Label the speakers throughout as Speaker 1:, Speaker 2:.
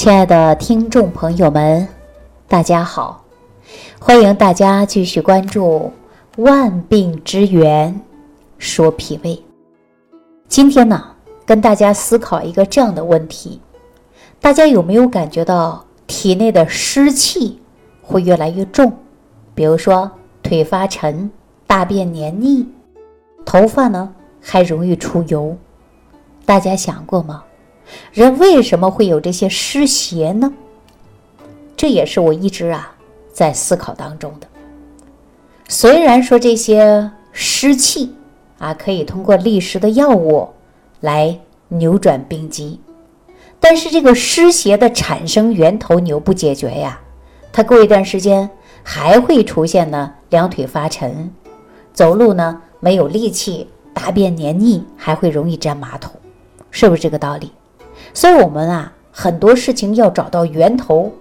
Speaker 1: 亲爱的听众朋友们，大家好！欢迎大家继续关注《万病之源说脾胃》。今天呢，跟大家思考一个这样的问题：大家有没有感觉到体内的湿气会越来越重？比如说腿发沉、大便黏腻、头发呢还容易出油，大家想过吗？人为什么会有这些湿邪呢？这也是我一直啊在思考当中的。虽然说这些湿气啊可以通过利湿的药物来扭转病机，但是这个湿邪的产生源头你又不解决呀，它过一段时间还会出现呢，两腿发沉，走路呢没有力气，大便黏腻，还会容易粘马桶，是不是这个道理？所以，我们啊，很多事情要找到源头，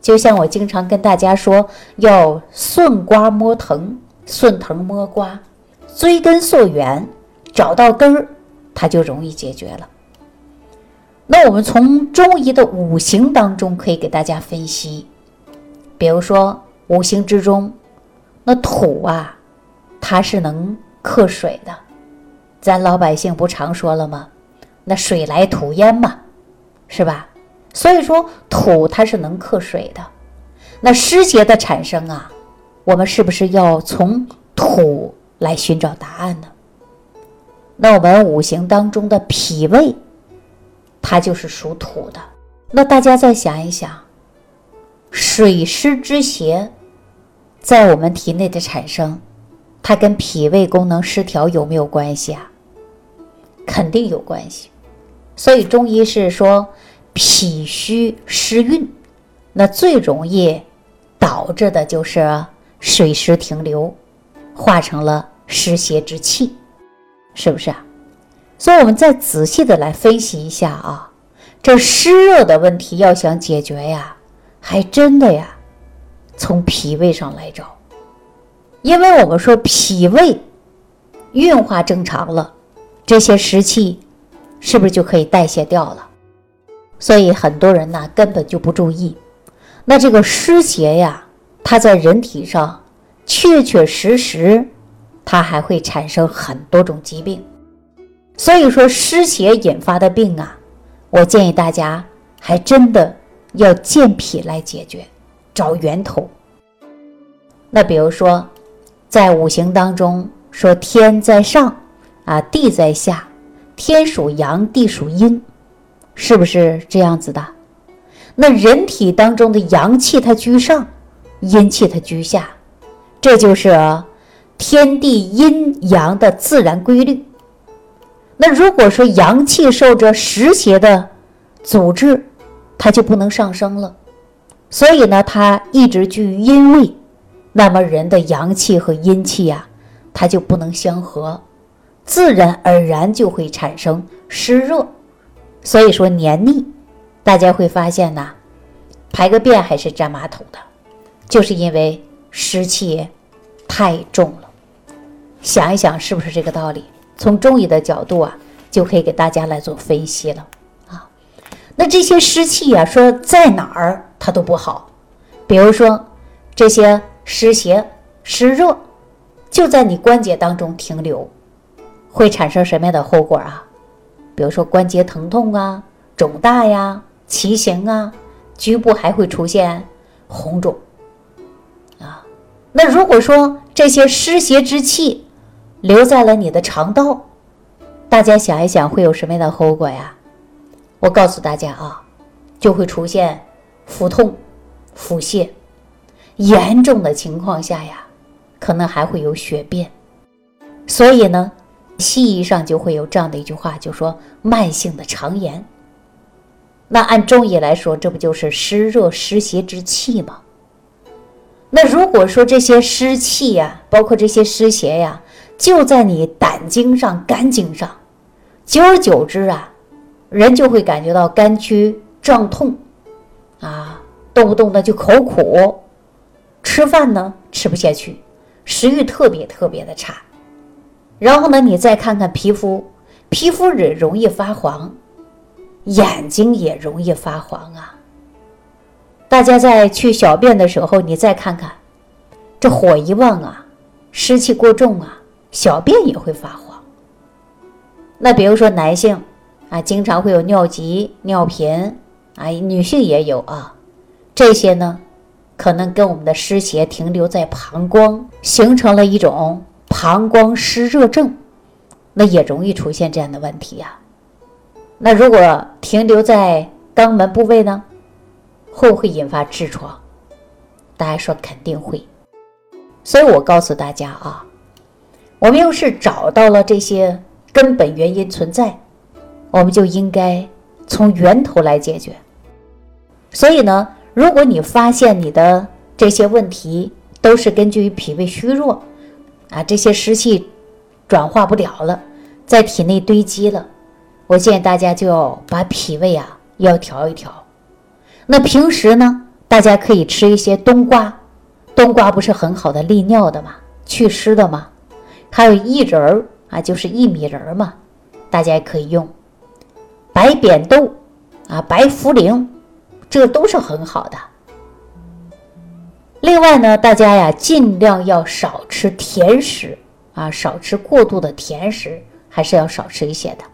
Speaker 1: 就像我经常跟大家说，要顺瓜摸藤，顺藤摸瓜，追根溯源，找到根儿，它就容易解决了。那我们从中医的五行当中可以给大家分析，比如说五行之中，那土啊，它是能克水的，咱老百姓不常说了吗？那水来土淹嘛。是吧？所以说土它是能克水的，那湿邪的产生啊，我们是不是要从土来寻找答案呢？那我们五行当中的脾胃，它就是属土的。那大家再想一想，水湿之邪在我们体内的产生，它跟脾胃功能失调有没有关系啊？肯定有关系。所以中医是说，脾虚湿运，那最容易导致的就是水湿停留，化成了湿邪之气，是不是啊？所以我们再仔细的来分析一下啊，这湿热的问题要想解决呀，还真的呀，从脾胃上来找，因为我们说脾胃运化正常了，这些湿气。是不是就可以代谢掉了？所以很多人呢根本就不注意。那这个湿邪呀，它在人体上确确实实，它还会产生很多种疾病。所以说湿邪引发的病啊，我建议大家还真的要健脾来解决，找源头。那比如说，在五行当中说天在上啊，地在下。天属阳，地属阴，是不是这样子的？那人体当中的阳气它居上，阴气它居下，这就是天地阴阳的自然规律。那如果说阳气受着湿邪的阻滞，它就不能上升了，所以呢，它一直居于阴位，那么人的阳气和阴气呀，它就不能相合。自然而然就会产生湿热，所以说黏腻，大家会发现呐，排个便还是粘马桶的，就是因为湿气太重了。想一想是不是这个道理？从中医的角度啊，就可以给大家来做分析了啊。那这些湿气呀，说在哪儿它都不好，比如说这些湿邪、湿热就在你关节当中停留。会产生什么样的后果啊？比如说关节疼痛啊、肿大呀、畸形啊，局部还会出现红肿啊。那如果说这些湿邪之气留在了你的肠道，大家想一想会有什么样的后果呀？我告诉大家啊，就会出现腹痛、腹泻，严重的情况下呀，可能还会有血便。所以呢。西医上就会有这样的一句话，就说慢性的肠炎。那按中医来说，这不就是湿热湿邪之气吗？那如果说这些湿气呀，包括这些湿邪呀，就在你胆经上、肝经上，久而久之啊，人就会感觉到肝区胀痛，啊，动不动的就口苦，吃饭呢吃不下去，食欲特别特别的差。然后呢，你再看看皮肤，皮肤也容易发黄，眼睛也容易发黄啊。大家在去小便的时候，你再看看，这火一旺啊，湿气过重啊，小便也会发黄。那比如说男性啊，经常会有尿急、尿频啊，女性也有啊，这些呢，可能跟我们的湿邪停留在膀胱，形成了一种膀胱湿热症，那也容易出现这样的问题呀。那如果停留在肛门部位呢？会不会引发痔疮？大家说肯定会。所以我告诉大家啊，我们要是找到了这些根本原因存在，我们就应该从源头来解决。所以呢，如果你发现你的这些问题都是根据于脾胃虚弱啊，这些湿气转化不了了，在体内堆积了，我建议大家就要把脾胃啊要调一调。那平时呢，大家可以吃一些冬瓜，冬瓜不是很好的利尿的嘛，祛湿的嘛。还有薏仁儿啊，就是薏米仁儿嘛，大家也可以用。白扁豆啊，白茯苓，这都是很好的。另外呢，大家呀，尽量要少吃甜食啊，少吃过度的甜食，还是要少吃一些的。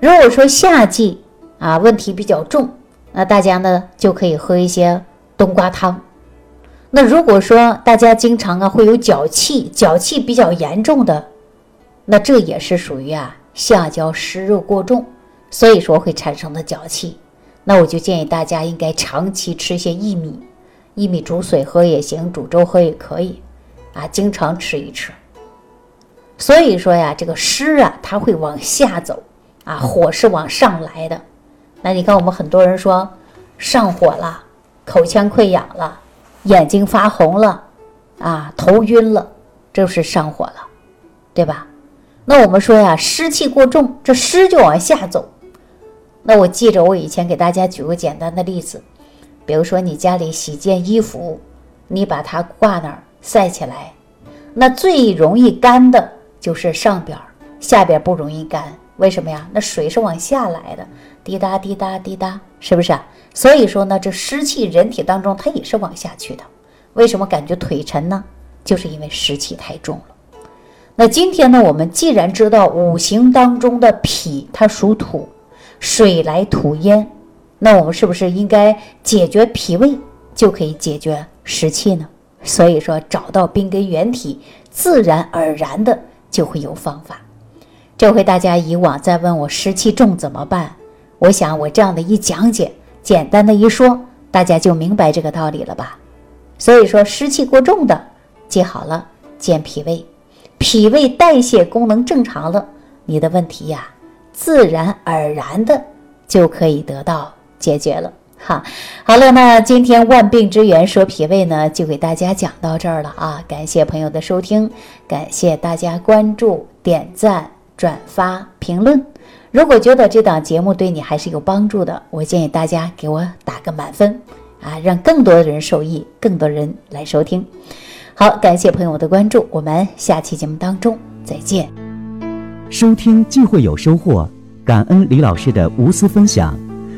Speaker 1: 如果说夏季啊，问题比较重。那大家呢就可以喝一些冬瓜汤。那如果说大家经常啊会有脚气，脚气比较严重的，那这也是属于啊下焦湿热过重，所以说会产生的脚气。那我就建议大家应该长期吃一些薏米，薏米煮水喝也行，煮粥喝也可以，啊，经常吃一吃。所以说呀，这个湿啊它会往下走，啊火是往上来的。那你看，我们很多人说上火了，口腔溃疡了，眼睛发红了，啊，头晕了，这是上火了，对吧？那我们说呀，湿气过重，这湿就往下走。那我记着，我以前给大家举个简单的例子，比如说你家里洗件衣服，你把它挂那儿晒起来，那最容易干的就是上边儿，下边不容易干。为什么呀？那水是往下来的，滴答滴答滴答，是不是啊？所以说呢，这湿气人体当中它也是往下去的。为什么感觉腿沉呢？就是因为湿气太重了。那今天呢，我们既然知道五行当中的脾它属土，水来土淹，那我们是不是应该解决脾胃，就可以解决湿气呢？所以说，找到病根源体，自然而然的就会有方法。这回大家以往在问我湿气重怎么办，我想我这样的一讲解，简单的一说，大家就明白这个道理了吧？所以说湿气过重的，记好了，健脾胃，脾胃代谢功能正常了，你的问题呀，自然而然的就可以得到解决了。哈，好了，那今天万病之源说脾胃呢，就给大家讲到这儿了啊！感谢朋友的收听，感谢大家关注、点赞。转发评论，如果觉得这档节目对你还是有帮助的，我建议大家给我打个满分啊，让更多的人受益，更多人来收听。好，感谢朋友的关注，我们下期节目当中再见。
Speaker 2: 收听既会有收获，感恩李老师的无私分享。